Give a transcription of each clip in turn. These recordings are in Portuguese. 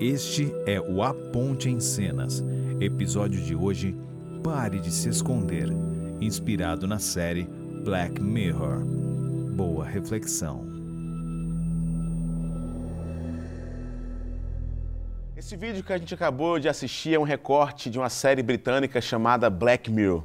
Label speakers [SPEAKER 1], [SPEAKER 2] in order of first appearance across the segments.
[SPEAKER 1] Este é o A Ponte em Cenas. Episódio de hoje: Pare de se esconder. Inspirado na série Black Mirror. Boa reflexão.
[SPEAKER 2] Esse vídeo que a gente acabou de assistir é um recorte de uma série britânica chamada Black Mirror.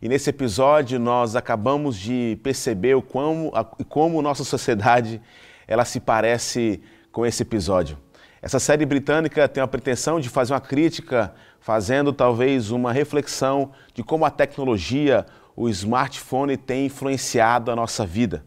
[SPEAKER 2] E nesse episódio nós acabamos de perceber o como, a, como nossa sociedade ela se parece com esse episódio. Essa série britânica tem a pretensão de fazer uma crítica, fazendo talvez uma reflexão de como a tecnologia, o smartphone tem influenciado a nossa vida.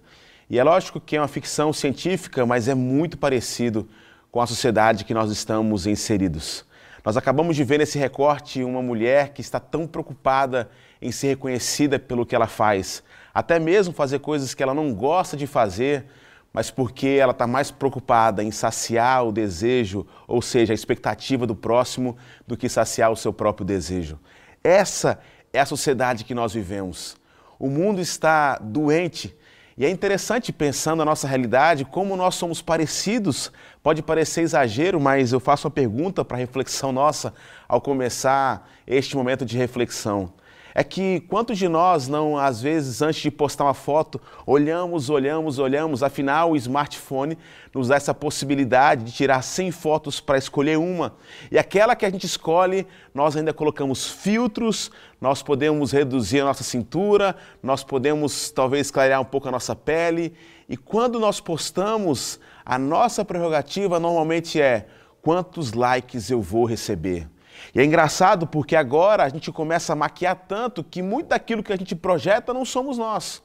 [SPEAKER 2] E é lógico que é uma ficção científica, mas é muito parecido com a sociedade que nós estamos inseridos. Nós acabamos de ver nesse recorte uma mulher que está tão preocupada em ser reconhecida pelo que ela faz, até mesmo fazer coisas que ela não gosta de fazer, mas porque ela está mais preocupada em saciar o desejo, ou seja, a expectativa do próximo, do que saciar o seu próprio desejo. Essa é a sociedade que nós vivemos. O mundo está doente. E é interessante, pensando na nossa realidade, como nós somos parecidos. Pode parecer exagero, mas eu faço uma pergunta para reflexão nossa ao começar este momento de reflexão é que quantos de nós não, às vezes, antes de postar uma foto, olhamos, olhamos, olhamos, afinal o smartphone nos dá essa possibilidade de tirar 100 fotos para escolher uma. E aquela que a gente escolhe, nós ainda colocamos filtros, nós podemos reduzir a nossa cintura, nós podemos talvez clarear um pouco a nossa pele. E quando nós postamos, a nossa prerrogativa normalmente é quantos likes eu vou receber. E é engraçado porque agora a gente começa a maquiar tanto que muito daquilo que a gente projeta não somos nós.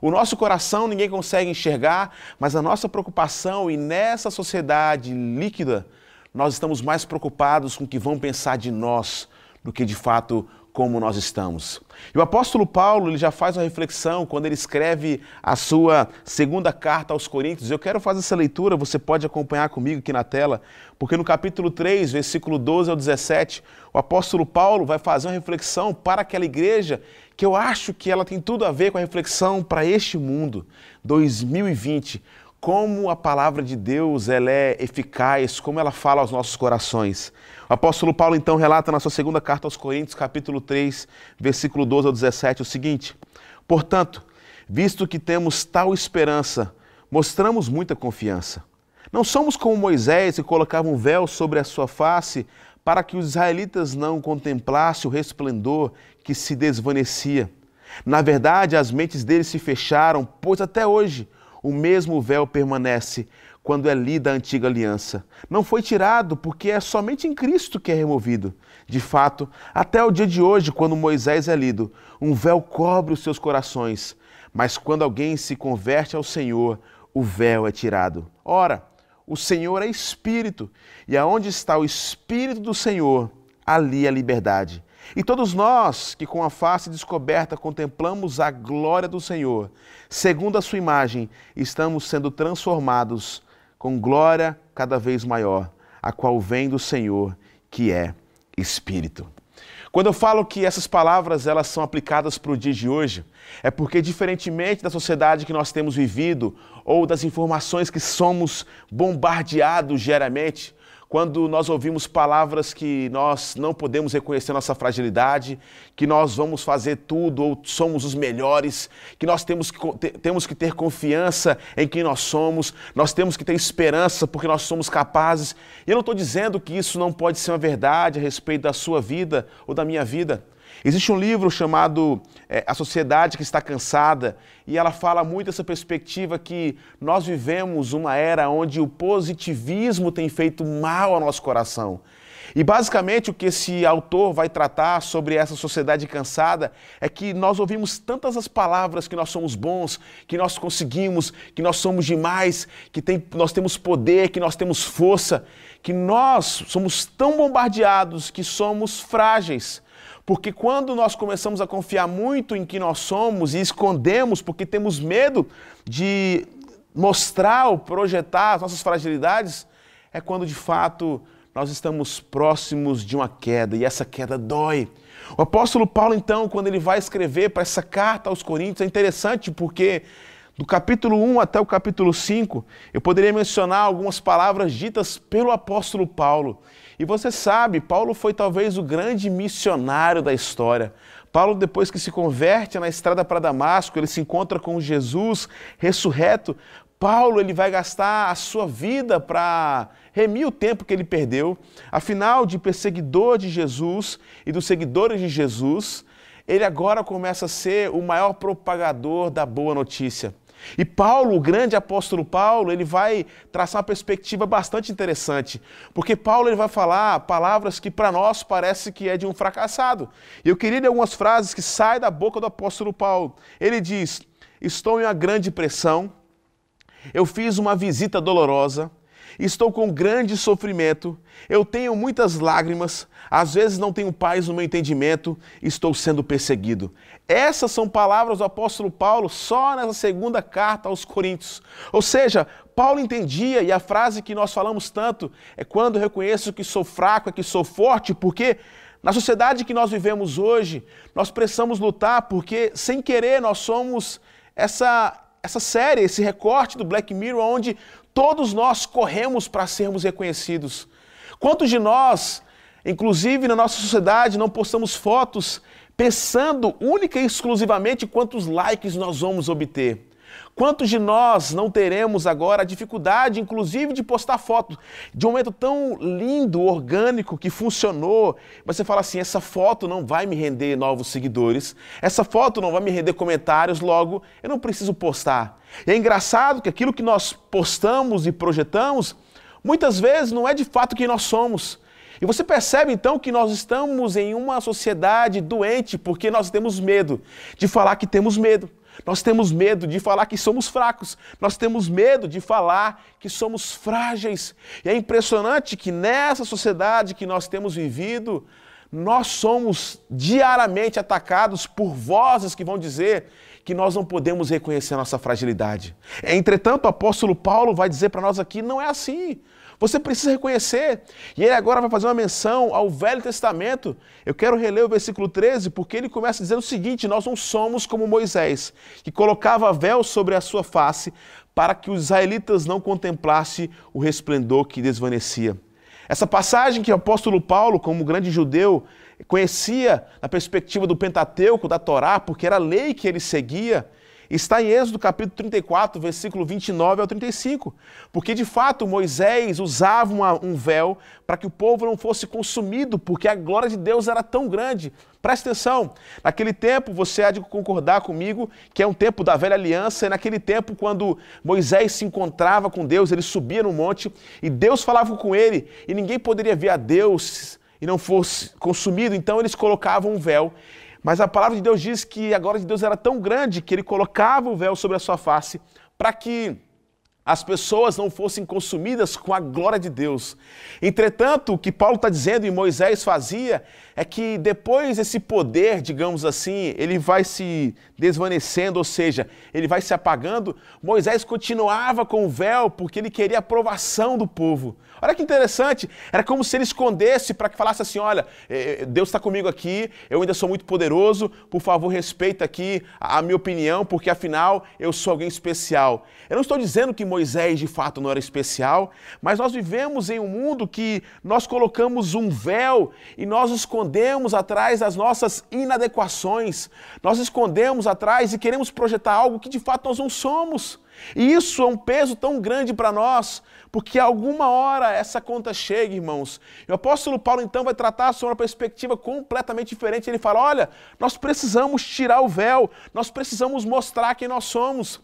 [SPEAKER 2] O nosso coração ninguém consegue enxergar, mas a nossa preocupação, e nessa sociedade líquida, nós estamos mais preocupados com o que vão pensar de nós do que de fato como nós estamos. E o apóstolo Paulo ele já faz uma reflexão quando ele escreve a sua segunda carta aos Coríntios. Eu quero fazer essa leitura, você pode acompanhar comigo aqui na tela, porque no capítulo 3, versículo 12 ao 17, o apóstolo Paulo vai fazer uma reflexão para aquela igreja que eu acho que ela tem tudo a ver com a reflexão para este mundo 2020 como a palavra de Deus ela é eficaz, como ela fala aos nossos corações. O apóstolo Paulo então relata na sua segunda carta aos Coríntios, capítulo 3, versículo 12 ao 17, o seguinte: Portanto, visto que temos tal esperança, mostramos muita confiança. Não somos como Moisés que colocava um véu sobre a sua face para que os israelitas não contemplassem o resplendor que se desvanecia. Na verdade, as mentes deles se fecharam, pois até hoje o mesmo véu permanece quando é lida a antiga aliança. Não foi tirado, porque é somente em Cristo que é removido. De fato, até o dia de hoje, quando Moisés é lido, um véu cobre os seus corações. Mas quando alguém se converte ao Senhor, o véu é tirado. Ora, o Senhor é Espírito, e aonde está o Espírito do Senhor, ali a liberdade. E todos nós que com a face descoberta contemplamos a glória do Senhor, segundo a sua imagem, estamos sendo transformados com glória cada vez maior, a qual vem do Senhor, que é Espírito. Quando eu falo que essas palavras elas são aplicadas para o dia de hoje, é porque diferentemente da sociedade que nós temos vivido ou das informações que somos bombardeados diariamente, quando nós ouvimos palavras que nós não podemos reconhecer nossa fragilidade, que nós vamos fazer tudo ou somos os melhores, que nós temos que, temos que ter confiança em quem nós somos, nós temos que ter esperança porque nós somos capazes. E eu não estou dizendo que isso não pode ser uma verdade a respeito da sua vida ou da minha vida. Existe um livro chamado é, A Sociedade que Está Cansada, e ela fala muito essa perspectiva que nós vivemos uma era onde o positivismo tem feito mal ao nosso coração. E basicamente o que esse autor vai tratar sobre essa sociedade cansada é que nós ouvimos tantas as palavras que nós somos bons, que nós conseguimos, que nós somos demais, que tem, nós temos poder, que nós temos força, que nós somos tão bombardeados que somos frágeis. Porque quando nós começamos a confiar muito em que nós somos e escondemos porque temos medo de mostrar ou projetar as nossas fragilidades, é quando de fato nós estamos próximos de uma queda e essa queda dói. O apóstolo Paulo, então, quando ele vai escrever para essa carta aos Coríntios, é interessante porque Do capítulo 1 até o capítulo 5, eu poderia mencionar algumas palavras ditas pelo apóstolo Paulo. E você sabe, Paulo foi talvez o grande missionário da história. Paulo, depois que se converte na estrada para Damasco, ele se encontra com Jesus ressurreto. Paulo ele vai gastar a sua vida para remir o tempo que ele perdeu. Afinal, de perseguidor de Jesus e dos seguidores de Jesus, ele agora começa a ser o maior propagador da boa notícia. E Paulo, o grande apóstolo Paulo, ele vai traçar uma perspectiva bastante interessante, porque Paulo ele vai falar palavras que para nós parece que é de um fracassado. E eu queria ler algumas frases que saem da boca do apóstolo Paulo. Ele diz: "Estou em uma grande pressão, eu fiz uma visita dolorosa, estou com grande sofrimento, eu tenho muitas lágrimas, às vezes não tenho paz no meu entendimento, estou sendo perseguido. Essas são palavras do apóstolo Paulo só nessa segunda carta aos Coríntios. Ou seja, Paulo entendia, e a frase que nós falamos tanto é quando reconheço que sou fraco, é que sou forte, porque na sociedade que nós vivemos hoje, nós precisamos lutar porque, sem querer, nós somos essa, essa série, esse recorte do Black Mirror, onde todos nós corremos para sermos reconhecidos. Quantos de nós, inclusive na nossa sociedade, não postamos fotos pensando única e exclusivamente quantos likes nós vamos obter. Quantos de nós não teremos agora a dificuldade, inclusive, de postar fotos de um momento tão lindo, orgânico, que funcionou, mas você fala assim: essa foto não vai me render novos seguidores, essa foto não vai me render comentários, logo eu não preciso postar. E é engraçado que aquilo que nós postamos e projetamos, muitas vezes não é de fato quem nós somos. E você percebe então que nós estamos em uma sociedade doente porque nós temos medo de falar que temos medo. Nós temos medo de falar que somos fracos. Nós temos medo de falar que somos frágeis. E é impressionante que nessa sociedade que nós temos vivido, nós somos diariamente atacados por vozes que vão dizer que nós não podemos reconhecer a nossa fragilidade. Entretanto, o apóstolo Paulo vai dizer para nós aqui: não é assim. Você precisa reconhecer. E ele agora vai fazer uma menção ao Velho Testamento. Eu quero reler o versículo 13, porque ele começa dizendo o seguinte: Nós não somos como Moisés, que colocava véu sobre a sua face para que os israelitas não contemplassem o resplendor que desvanecia. Essa passagem que o apóstolo Paulo, como grande judeu, conhecia na perspectiva do Pentateuco, da Torá, porque era a lei que ele seguia, está em Êxodo capítulo 34, versículo 29 ao 35. Porque de fato Moisés usava uma, um véu para que o povo não fosse consumido, porque a glória de Deus era tão grande. Presta atenção, naquele tempo você há de concordar comigo que é um tempo da velha aliança, e naquele tempo, quando Moisés se encontrava com Deus, ele subia no monte e Deus falava com ele, e ninguém poderia ver a Deus e não fosse consumido, então eles colocavam um véu mas a palavra de Deus diz que a glória de Deus era tão grande que ele colocava o véu sobre a sua face para que as pessoas não fossem consumidas com a glória de Deus. Entretanto, o que Paulo está dizendo e Moisés fazia é que depois esse poder, digamos assim, ele vai se desvanecendo, ou seja, ele vai se apagando. Moisés continuava com o véu porque ele queria a aprovação do povo. Olha que interessante, era como se ele escondesse para que falasse assim: olha, eh, eh, Deus está comigo aqui, eu ainda sou muito poderoso, por favor, respeita aqui a minha opinião, porque afinal eu sou alguém especial. Eu não estou dizendo que Moisés de fato não era especial, mas nós vivemos em um mundo que nós colocamos um véu e nós escondemos atrás das nossas inadequações, nós escondemos atrás e queremos projetar algo que de fato nós não somos. E isso é um peso tão grande para nós, porque alguma hora essa conta chega, irmãos. E o apóstolo Paulo então vai tratar sobre uma perspectiva completamente diferente. Ele fala: olha, nós precisamos tirar o véu, nós precisamos mostrar quem nós somos.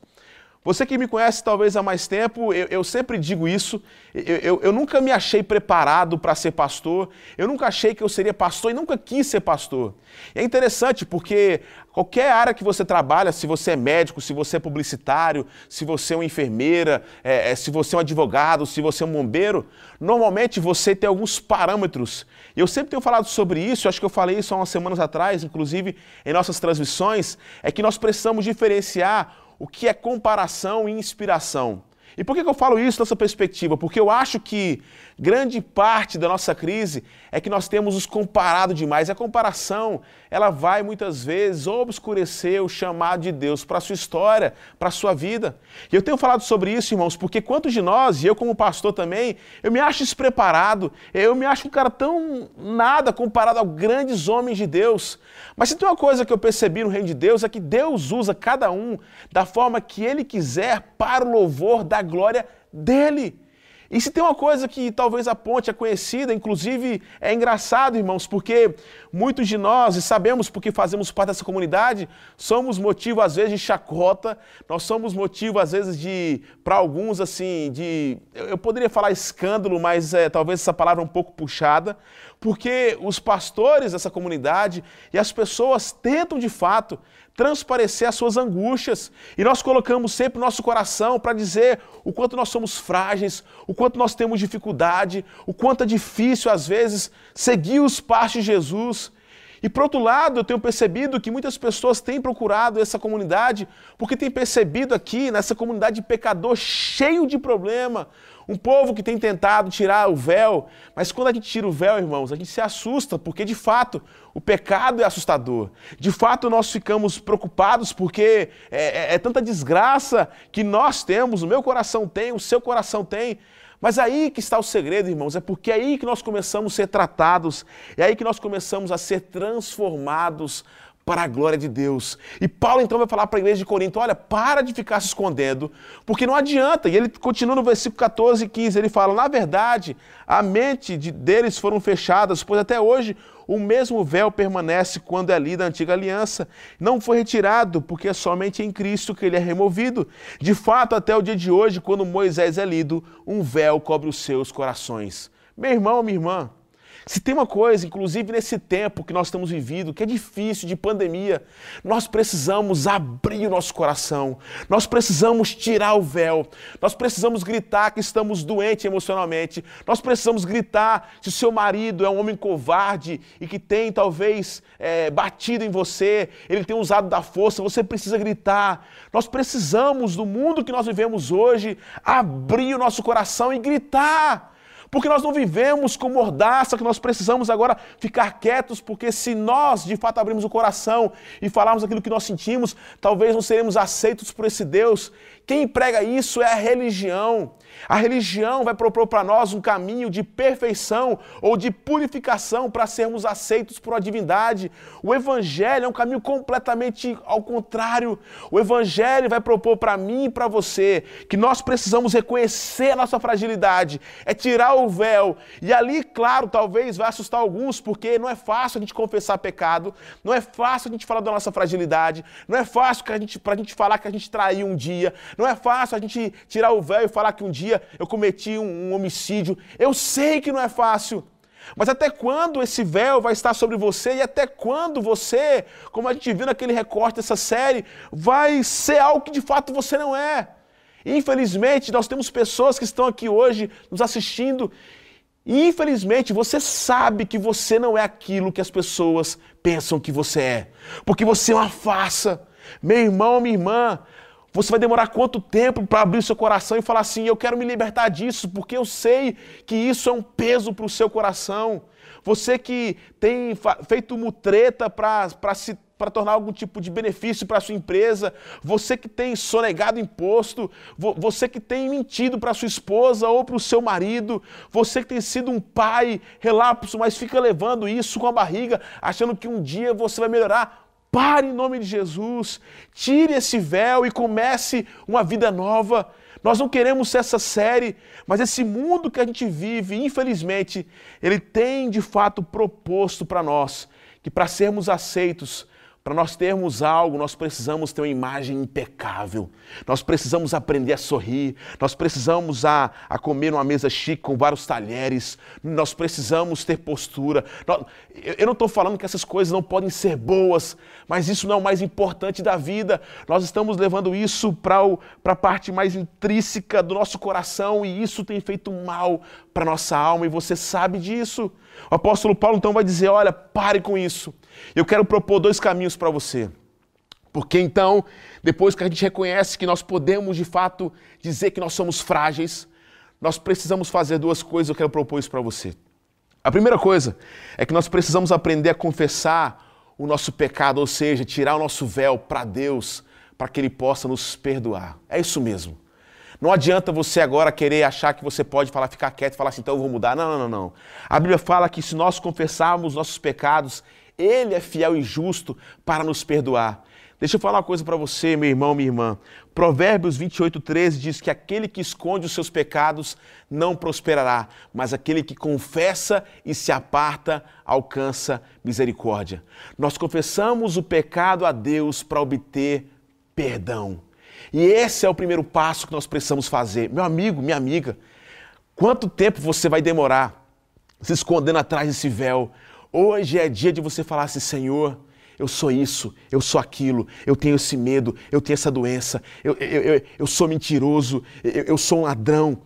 [SPEAKER 2] Você que me conhece talvez há mais tempo, eu, eu sempre digo isso. Eu, eu, eu nunca me achei preparado para ser pastor, eu nunca achei que eu seria pastor e nunca quis ser pastor. E é interessante porque qualquer área que você trabalha, se você é médico, se você é publicitário, se você é uma enfermeira, é, é, se você é um advogado, se você é um bombeiro, normalmente você tem alguns parâmetros. E eu sempre tenho falado sobre isso, acho que eu falei isso há umas semanas atrás, inclusive em nossas transmissões, é que nós precisamos diferenciar o que é comparação e inspiração. E por que, eu falo isso nessa perspectiva? Porque eu acho que grande parte da nossa crise é que nós temos os comparado demais. A comparação, ela vai muitas vezes obscurecer o chamado de Deus para a sua história, para a sua vida. E eu tenho falado sobre isso, irmãos, porque quantos de nós, e eu como pastor também, eu me acho despreparado, eu me acho um cara tão nada comparado a grandes homens de Deus. Mas se tem uma coisa que eu percebi no reino de Deus é que Deus usa cada um da forma que ele quiser para o louvor da glória dele. E se tem uma coisa que talvez a ponte é conhecida, inclusive é engraçado, irmãos, porque muitos de nós, e sabemos porque fazemos parte dessa comunidade, somos motivo às vezes de chacota, nós somos motivo às vezes de, para alguns assim, de, eu poderia falar escândalo, mas é, talvez essa palavra é um pouco puxada, porque os pastores dessa comunidade e as pessoas tentam de fato transparecer as suas angústias. E nós colocamos sempre o nosso coração para dizer o quanto nós somos frágeis, o quanto nós temos dificuldade, o quanto é difícil às vezes seguir os passos de Jesus. E por outro lado, eu tenho percebido que muitas pessoas têm procurado essa comunidade porque têm percebido aqui nessa comunidade de pecador cheio de problema, um povo que tem tentado tirar o véu, mas quando a gente tira o véu, irmãos, a gente se assusta, porque de fato o pecado é assustador. De fato nós ficamos preocupados porque é, é, é tanta desgraça que nós temos, o meu coração tem, o seu coração tem. Mas aí que está o segredo, irmãos, é porque é aí que nós começamos a ser tratados, é aí que nós começamos a ser transformados para a glória de Deus. E Paulo então vai falar para a igreja de Corinto: olha, para de ficar se escondendo, porque não adianta. E ele continua no versículo 14 e 15: ele fala, na verdade, a mente de, deles foram fechadas, pois até hoje o mesmo véu permanece quando é lida a antiga aliança. Não foi retirado, porque é somente em Cristo que ele é removido. De fato, até o dia de hoje, quando Moisés é lido, um véu cobre os seus corações. Meu irmão, minha irmã, se tem uma coisa, inclusive nesse tempo que nós estamos vivendo, que é difícil de pandemia, nós precisamos abrir o nosso coração, nós precisamos tirar o véu, nós precisamos gritar que estamos doentes emocionalmente, nós precisamos gritar se o seu marido é um homem covarde e que tem talvez é, batido em você, ele tem usado da força, você precisa gritar. Nós precisamos, do mundo que nós vivemos hoje, abrir o nosso coração e gritar porque nós não vivemos com mordaça, que nós precisamos agora ficar quietos, porque se nós de fato abrirmos o coração e falarmos aquilo que nós sentimos, talvez não seremos aceitos por esse Deus quem prega isso é a religião. A religião vai propor para nós um caminho de perfeição ou de purificação para sermos aceitos por uma divindade. O Evangelho é um caminho completamente ao contrário. O Evangelho vai propor para mim e para você que nós precisamos reconhecer a nossa fragilidade, é tirar o véu. E ali, claro, talvez vai assustar alguns, porque não é fácil a gente confessar pecado, não é fácil a gente falar da nossa fragilidade, não é fácil para a gente falar que a gente traiu um dia, não é fácil a gente tirar o véu e falar que um dia eu cometi um, um homicídio. Eu sei que não é fácil. Mas até quando esse véu vai estar sobre você e até quando você, como a gente viu naquele recorte dessa série, vai ser algo que de fato você não é? Infelizmente, nós temos pessoas que estão aqui hoje nos assistindo e infelizmente você sabe que você não é aquilo que as pessoas pensam que você é, porque você é uma farsa. Meu irmão, minha irmã, você vai demorar quanto tempo para abrir seu coração e falar assim: eu quero me libertar disso, porque eu sei que isso é um peso para o seu coração. Você que tem feito mutreta para se para tornar algum tipo de benefício para sua empresa, você que tem sonegado imposto, você que tem mentido para sua esposa ou para o seu marido, você que tem sido um pai relapso, mas fica levando isso com a barriga, achando que um dia você vai melhorar. Pare em nome de Jesus, tire esse véu e comece uma vida nova. Nós não queremos essa série, mas esse mundo que a gente vive, infelizmente, ele tem de fato proposto para nós que para sermos aceitos, para nós termos algo, nós precisamos ter uma imagem impecável. Nós precisamos aprender a sorrir. Nós precisamos a, a comer numa mesa chique com vários talheres. Nós precisamos ter postura. Eu não estou falando que essas coisas não podem ser boas, mas isso não é o mais importante da vida. Nós estamos levando isso para a parte mais intrínseca do nosso coração e isso tem feito mal para nossa alma e você sabe disso. O apóstolo Paulo então vai dizer: olha, pare com isso. Eu quero propor dois caminhos para você. Porque então, depois que a gente reconhece que nós podemos de fato dizer que nós somos frágeis, nós precisamos fazer duas coisas eu quero propor isso para você. A primeira coisa é que nós precisamos aprender a confessar o nosso pecado, ou seja, tirar o nosso véu para Deus, para que Ele possa nos perdoar. É isso mesmo. Não adianta você agora querer achar que você pode falar, ficar quieto e falar assim, então eu vou mudar. Não, não, não, não. A Bíblia fala que se nós confessarmos nossos pecados, Ele é fiel e justo para nos perdoar. Deixa eu falar uma coisa para você, meu irmão, minha irmã. Provérbios 28, 13 diz que aquele que esconde os seus pecados não prosperará, mas aquele que confessa e se aparta alcança misericórdia. Nós confessamos o pecado a Deus para obter perdão. E esse é o primeiro passo que nós precisamos fazer. Meu amigo, minha amiga, quanto tempo você vai demorar se escondendo atrás desse véu? Hoje é dia de você falar assim, Senhor, eu sou isso, eu sou aquilo, eu tenho esse medo, eu tenho essa doença, eu, eu, eu, eu sou mentiroso, eu, eu sou um ladrão,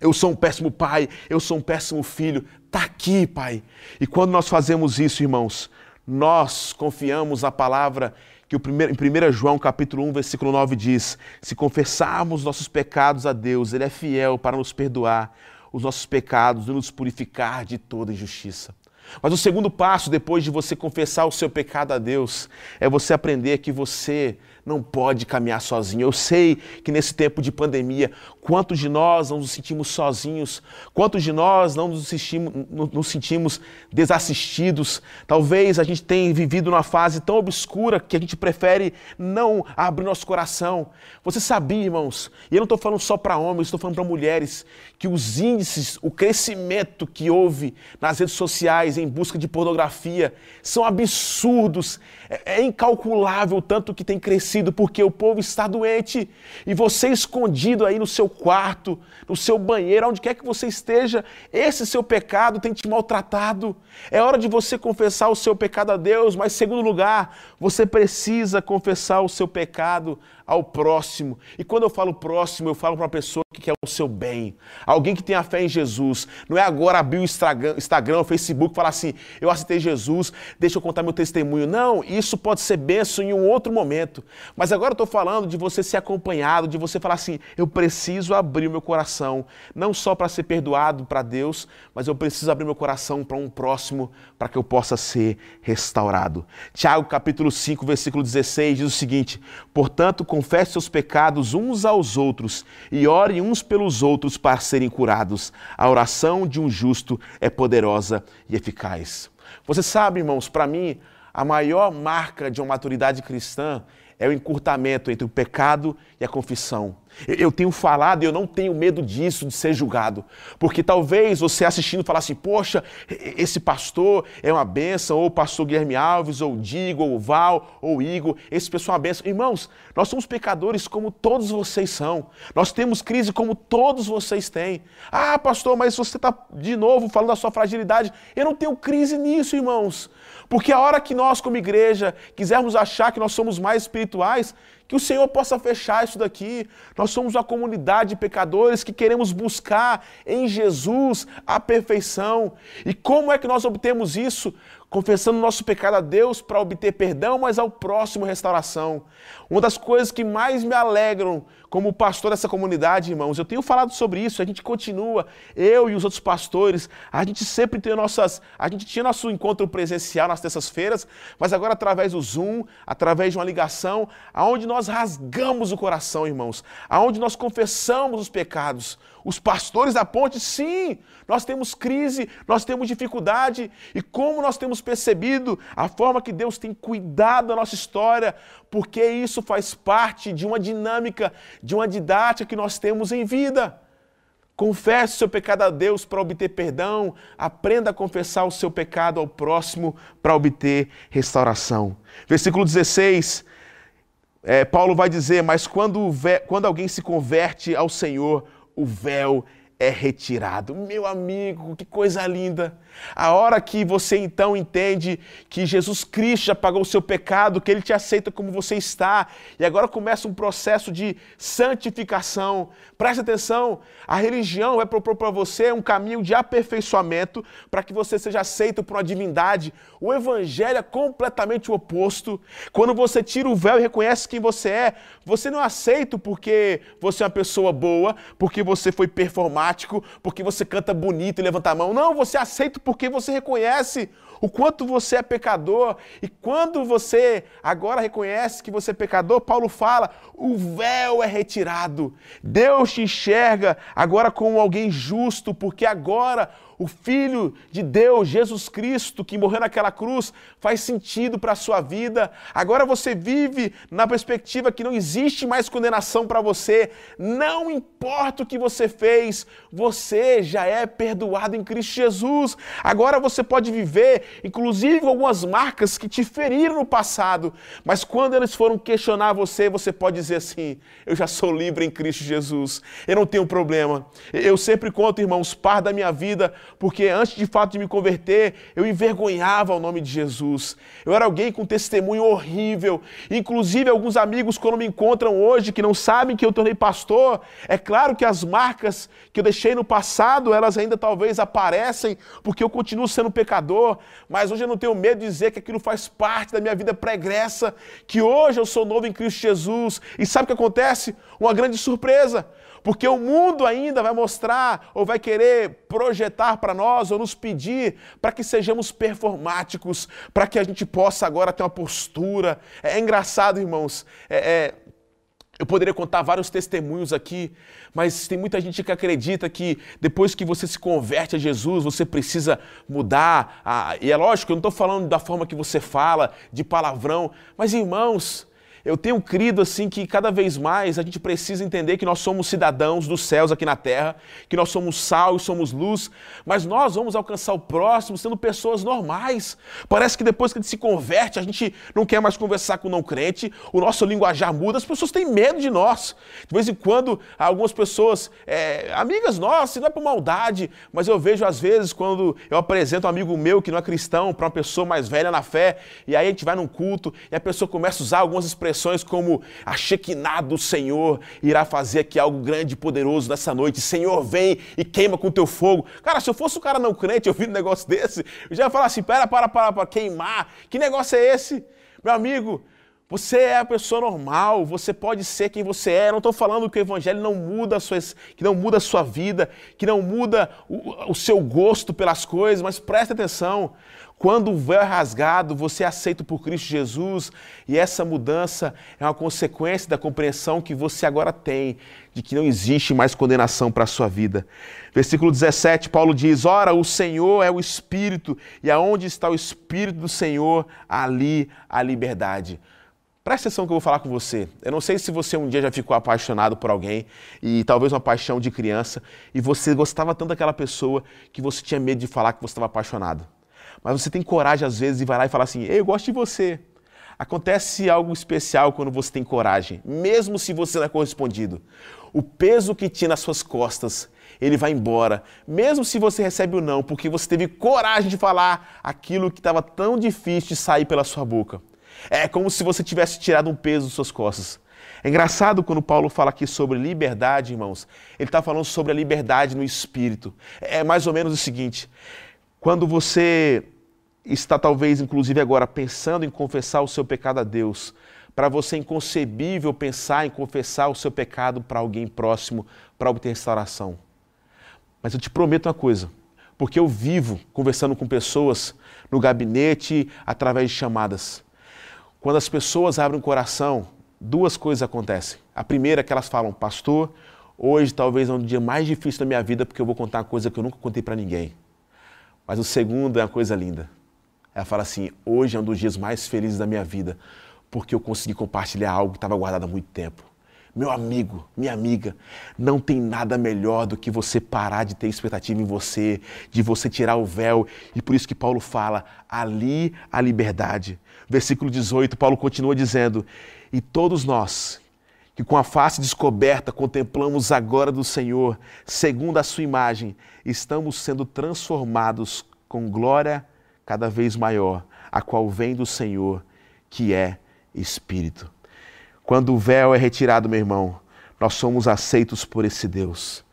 [SPEAKER 2] eu sou um péssimo pai, eu sou um péssimo filho. Está aqui, Pai. E quando nós fazemos isso, irmãos, nós confiamos a palavra que o primeiro, em 1 João capítulo 1, versículo 9 diz: Se confessarmos nossos pecados a Deus, Ele é fiel para nos perdoar os nossos pecados e nos purificar de toda injustiça. Mas o segundo passo, depois de você confessar o seu pecado a Deus, é você aprender que você não pode caminhar sozinho. Eu sei que nesse tempo de pandemia, quantos de nós não nos sentimos sozinhos, quantos de nós não nos sentimos, nos sentimos desassistidos. Talvez a gente tenha vivido numa fase tão obscura que a gente prefere não abrir nosso coração. Você sabia, irmãos, e eu não estou falando só para homens, estou falando para mulheres, que os índices, o crescimento que houve nas redes sociais em busca de pornografia são absurdos. É, é incalculável tanto que tem crescido porque o povo está doente e você escondido aí no seu quarto, no seu banheiro, onde quer que você esteja, esse seu pecado tem te maltratado. É hora de você confessar o seu pecado a Deus, mas, segundo lugar, você precisa confessar o seu pecado ao próximo. E quando eu falo próximo, eu falo para uma pessoa quer o seu bem. Alguém que tem a fé em Jesus. Não é agora abrir o Instagram, o Facebook falar assim: eu aceitei Jesus, deixa eu contar meu testemunho. Não, isso pode ser benção em um outro momento. Mas agora eu estou falando de você ser acompanhado, de você falar assim: eu preciso abrir o meu coração, não só para ser perdoado para Deus, mas eu preciso abrir meu coração para um próximo, para que eu possa ser restaurado. Tiago capítulo 5, versículo 16 diz o seguinte: portanto, confesse seus pecados uns aos outros e ore uns pelos outros para serem curados. A oração de um justo é poderosa e eficaz. Você sabe, irmãos, para mim, a maior marca de uma maturidade cristã é o encurtamento entre o pecado e a confissão. Eu tenho falado e eu não tenho medo disso, de ser julgado. Porque talvez você assistindo falar assim, poxa, esse pastor é uma benção, ou o pastor Guilherme Alves, ou Digo, ou Val, ou Igor, esse pessoal é uma benção. Irmãos, nós somos pecadores como todos vocês são. Nós temos crise como todos vocês têm. Ah, pastor, mas você está de novo falando da sua fragilidade. Eu não tenho crise nisso, irmãos. Porque a hora que nós, como igreja, quisermos achar que nós somos mais espirituais, que o Senhor possa fechar isso daqui. Nós somos uma comunidade de pecadores que queremos buscar em Jesus a perfeição. E como é que nós obtemos isso? Confessando nosso pecado a Deus para obter perdão, mas ao próximo restauração. Uma das coisas que mais me alegram como pastor dessa comunidade, irmãos, eu tenho falado sobre isso, a gente continua, eu e os outros pastores, a gente sempre tem nossas, a gente tinha nosso encontro presencial nas terças-feiras, mas agora através do Zoom, através de uma ligação, aonde nós rasgamos o coração, irmãos, aonde nós confessamos os pecados. Os pastores da ponte, sim, nós temos crise, nós temos dificuldade, e como nós temos percebido a forma que Deus tem cuidado da nossa história, porque isso faz parte de uma dinâmica, de uma didática que nós temos em vida. Confesse o seu pecado a Deus para obter perdão. Aprenda a confessar o seu pecado ao próximo para obter restauração. Versículo 16, é, Paulo vai dizer: Mas quando, quando alguém se converte ao Senhor, o véu é retirado. Meu amigo, que coisa linda! A hora que você então entende que Jesus Cristo já pagou o seu pecado, que ele te aceita como você está, e agora começa um processo de santificação. Preste atenção, a religião vai propor para você um caminho de aperfeiçoamento para que você seja aceito por uma divindade. O evangelho é completamente o oposto. Quando você tira o véu e reconhece quem você é, você não é aceito porque você é uma pessoa boa, porque você foi porque você canta bonito e levanta a mão. Não, você é aceito porque você reconhece o quanto você é pecador. E quando você agora reconhece que você é pecador, Paulo fala: o véu é retirado. Deus te enxerga agora como alguém justo, porque agora o Filho de Deus, Jesus Cristo, que morreu naquela cruz, faz sentido para a sua vida. Agora você vive na perspectiva que não existe mais condenação para você. Não importa o que você fez, você já é perdoado em Cristo Jesus. Agora você pode viver, inclusive algumas marcas que te feriram no passado, mas quando eles foram questionar você, você pode dizer assim: Eu já sou livre em Cristo Jesus. Eu não tenho problema. Eu sempre conto, irmãos, par da minha vida porque antes de fato de me converter, eu envergonhava o nome de Jesus. Eu era alguém com testemunho horrível. Inclusive, alguns amigos, quando me encontram hoje, que não sabem que eu tornei pastor, é claro que as marcas que eu deixei no passado, elas ainda talvez aparecem, porque eu continuo sendo pecador, mas hoje eu não tenho medo de dizer que aquilo faz parte da minha vida pregressa, que hoje eu sou novo em Cristo Jesus. E sabe o que acontece? Uma grande surpresa. Porque o mundo ainda vai mostrar ou vai querer projetar para nós ou nos pedir para que sejamos performáticos, para que a gente possa agora ter uma postura. É, é engraçado, irmãos. É, é, eu poderia contar vários testemunhos aqui, mas tem muita gente que acredita que depois que você se converte a Jesus, você precisa mudar. Ah, e é lógico, eu não estou falando da forma que você fala, de palavrão, mas irmãos, eu tenho crido assim que cada vez mais a gente precisa entender que nós somos cidadãos dos céus aqui na terra, que nós somos sal e somos luz, mas nós vamos alcançar o próximo sendo pessoas normais. Parece que depois que a gente se converte, a gente não quer mais conversar com não crente, o nosso linguajar muda, as pessoas têm medo de nós. De vez em quando, algumas pessoas, é, amigas nossas, não é por maldade, mas eu vejo às vezes quando eu apresento um amigo meu que não é cristão para uma pessoa mais velha na fé, e aí a gente vai num culto e a pessoa começa a usar algumas expressões expressões como a Shekinah do Senhor irá fazer aqui algo grande e poderoso nessa noite. Senhor, vem e queima com teu fogo. Cara, se eu fosse um cara não crente, vi um negócio desse, eu já ia falar assim: pera, para, para, para, queimar. Que negócio é esse? Meu amigo, você é a pessoa normal, você pode ser quem você é. Não estou falando que o evangelho não muda a sua, que não muda a sua vida, que não muda o, o seu gosto pelas coisas, mas preste atenção. Quando o véu é rasgado, você é aceito por Cristo Jesus, e essa mudança é uma consequência da compreensão que você agora tem de que não existe mais condenação para a sua vida. Versículo 17, Paulo diz: Ora, o Senhor é o Espírito, e aonde está o Espírito do Senhor, ali a liberdade. Presta atenção que eu vou falar com você. Eu não sei se você um dia já ficou apaixonado por alguém, e talvez uma paixão de criança, e você gostava tanto daquela pessoa que você tinha medo de falar que você estava apaixonado. Mas você tem coragem, às vezes, de vai lá e falar assim: eu gosto de você. Acontece algo especial quando você tem coragem, mesmo se você não é correspondido. O peso que tinha nas suas costas, ele vai embora, mesmo se você recebe o não, porque você teve coragem de falar aquilo que estava tão difícil de sair pela sua boca. É como se você tivesse tirado um peso das suas costas. É engraçado quando Paulo fala aqui sobre liberdade, irmãos. Ele está falando sobre a liberdade no espírito. É mais ou menos o seguinte: quando você está, talvez, inclusive agora, pensando em confessar o seu pecado a Deus, para você é inconcebível pensar em confessar o seu pecado para alguém próximo para obter restauração. Mas eu te prometo uma coisa, porque eu vivo conversando com pessoas no gabinete, através de chamadas. Quando as pessoas abrem o coração, duas coisas acontecem. A primeira é que elas falam, pastor, hoje talvez é um dia mais difícil da minha vida porque eu vou contar uma coisa que eu nunca contei para ninguém. Mas o segundo é uma coisa linda. Ela fala assim: hoje é um dos dias mais felizes da minha vida, porque eu consegui compartilhar algo que estava guardado há muito tempo. Meu amigo, minha amiga, não tem nada melhor do que você parar de ter expectativa em você, de você tirar o véu. E por isso que Paulo fala: ali a liberdade. Versículo 18, Paulo continua dizendo: E todos nós que com a face descoberta contemplamos agora do Senhor, segundo a sua imagem, estamos sendo transformados com glória cada vez maior, a qual vem do Senhor, que é Espírito. Quando o véu é retirado, meu irmão, nós somos aceitos por esse Deus.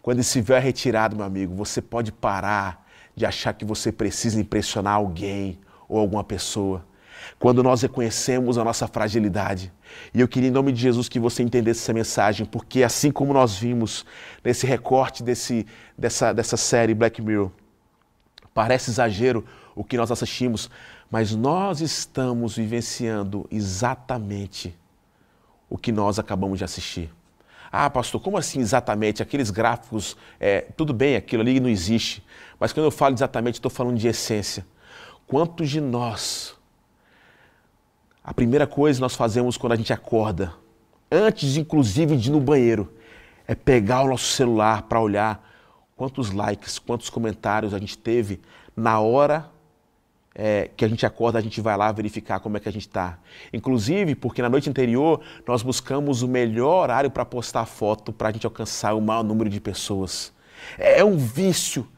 [SPEAKER 2] Quando esse véu é retirado, meu amigo, você pode parar de achar que você precisa impressionar alguém ou alguma pessoa. Quando nós reconhecemos a nossa fragilidade. E eu queria, em nome de Jesus, que você entendesse essa mensagem, porque assim como nós vimos nesse recorte desse, dessa, dessa série Black Mirror, parece exagero o que nós assistimos, mas nós estamos vivenciando exatamente o que nós acabamos de assistir. Ah, pastor, como assim exatamente? Aqueles gráficos, é, tudo bem, aquilo ali não existe. Mas quando eu falo exatamente, estou falando de essência. Quantos de nós, a primeira coisa que nós fazemos quando a gente acorda, antes inclusive de ir no banheiro, é pegar o nosso celular para olhar quantos likes, quantos comentários a gente teve na hora é, que a gente acorda, a gente vai lá verificar como é que a gente está. Inclusive, porque na noite anterior nós buscamos o melhor horário para postar foto para a gente alcançar o maior número de pessoas. É um vício.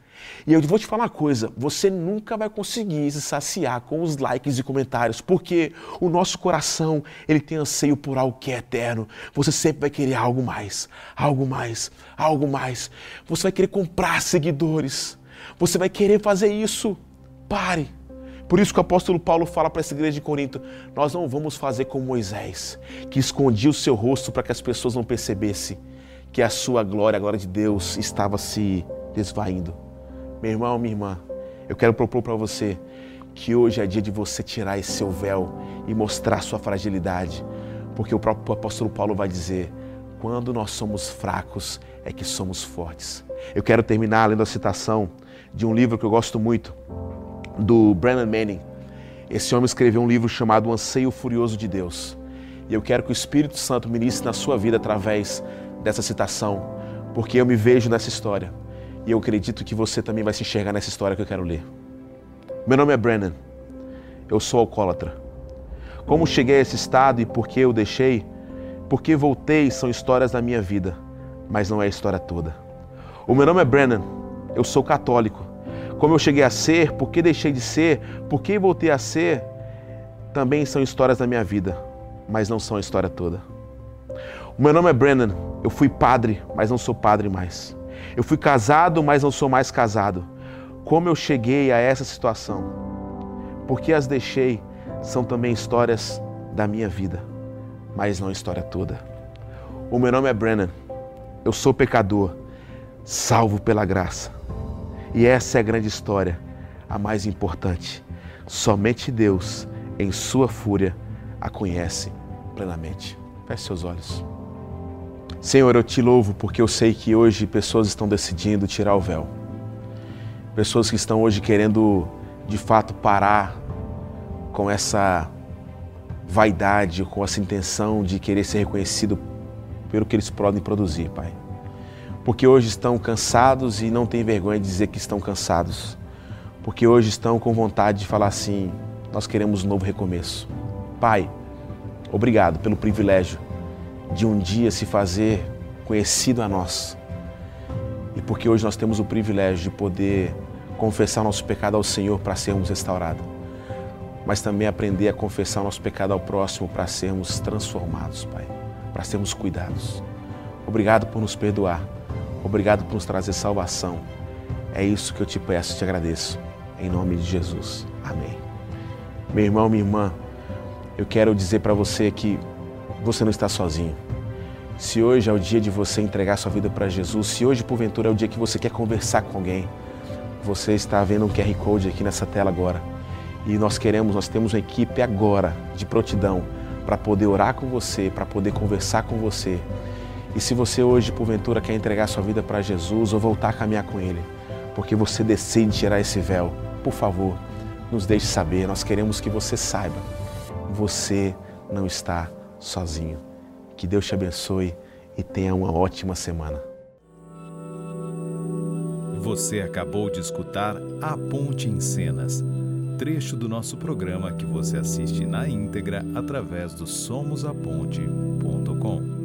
[SPEAKER 2] E eu vou te falar uma coisa: você nunca vai conseguir se saciar com os likes e comentários, porque o nosso coração ele tem anseio por algo que é eterno. Você sempre vai querer algo mais, algo mais, algo mais. Você vai querer comprar seguidores. Você vai querer fazer isso. Pare. Por isso que o apóstolo Paulo fala para essa igreja de Corinto: nós não vamos fazer como Moisés, que escondia o seu rosto para que as pessoas não percebessem que a sua glória, a glória de Deus, estava se desvaindo. Meu irmão, minha irmã, eu quero propor para você que hoje é dia de você tirar esse seu véu e mostrar sua fragilidade, porque o próprio apóstolo Paulo vai dizer: quando nós somos fracos é que somos fortes. Eu quero terminar lendo a citação de um livro que eu gosto muito, do Brennan Manning. Esse homem escreveu um livro chamado O Anseio Furioso de Deus. E eu quero que o Espírito Santo ministre na sua vida através dessa citação, porque eu me vejo nessa história. E eu acredito que você também vai se enxergar nessa história que eu quero ler. Meu nome é Brennan. Eu sou alcoólatra. Como cheguei a esse estado e por que eu deixei? Por que voltei são histórias da minha vida, mas não é a história toda. O meu nome é Brennan. Eu sou católico como eu cheguei a ser, por que deixei de ser, por que voltei a ser, também são histórias da minha vida, mas não são a história toda. O meu nome é Brennan, eu fui padre, mas não sou padre mais. Eu fui casado, mas não sou mais casado. Como eu cheguei a essa situação? Porque as deixei são também histórias da minha vida, mas não a história toda. O meu nome é Brennan, eu sou pecador, salvo pela graça. E essa é a grande história, a mais importante. Somente Deus, em sua fúria, a conhece plenamente. Feche seus olhos. Senhor, eu te louvo porque eu sei que hoje pessoas estão decidindo tirar o véu. Pessoas que estão hoje querendo, de fato, parar com essa vaidade, com essa intenção de querer ser reconhecido pelo que eles podem produzir, Pai porque hoje estão cansados e não têm vergonha de dizer que estão cansados, porque hoje estão com vontade de falar assim: nós queremos um novo recomeço. Pai, obrigado pelo privilégio de um dia se fazer conhecido a nós. E porque hoje nós temos o privilégio de poder confessar nosso pecado ao Senhor para sermos restaurados, mas também aprender a confessar nosso pecado ao próximo para sermos transformados, Pai, para sermos cuidados. Obrigado por nos perdoar. Obrigado por nos trazer salvação. É isso que eu te peço te agradeço. Em nome de Jesus. Amém. Meu irmão, minha irmã, eu quero dizer para você que você não está sozinho. Se hoje é o dia de você entregar sua vida para Jesus, se hoje porventura é o dia que você quer conversar com alguém, você está vendo um QR Code aqui nessa tela agora. E nós queremos, nós temos uma equipe agora de prontidão para poder orar com você, para poder conversar com você e se você hoje, porventura, quer entregar sua vida para Jesus ou voltar a caminhar com Ele, porque você decide tirar esse véu, por favor, nos deixe saber. Nós queremos que você saiba, você não está sozinho. Que Deus te abençoe e tenha uma ótima semana.
[SPEAKER 1] Você acabou de escutar A Ponte em Cenas, trecho do nosso programa que você assiste na íntegra através do somosaponte.com.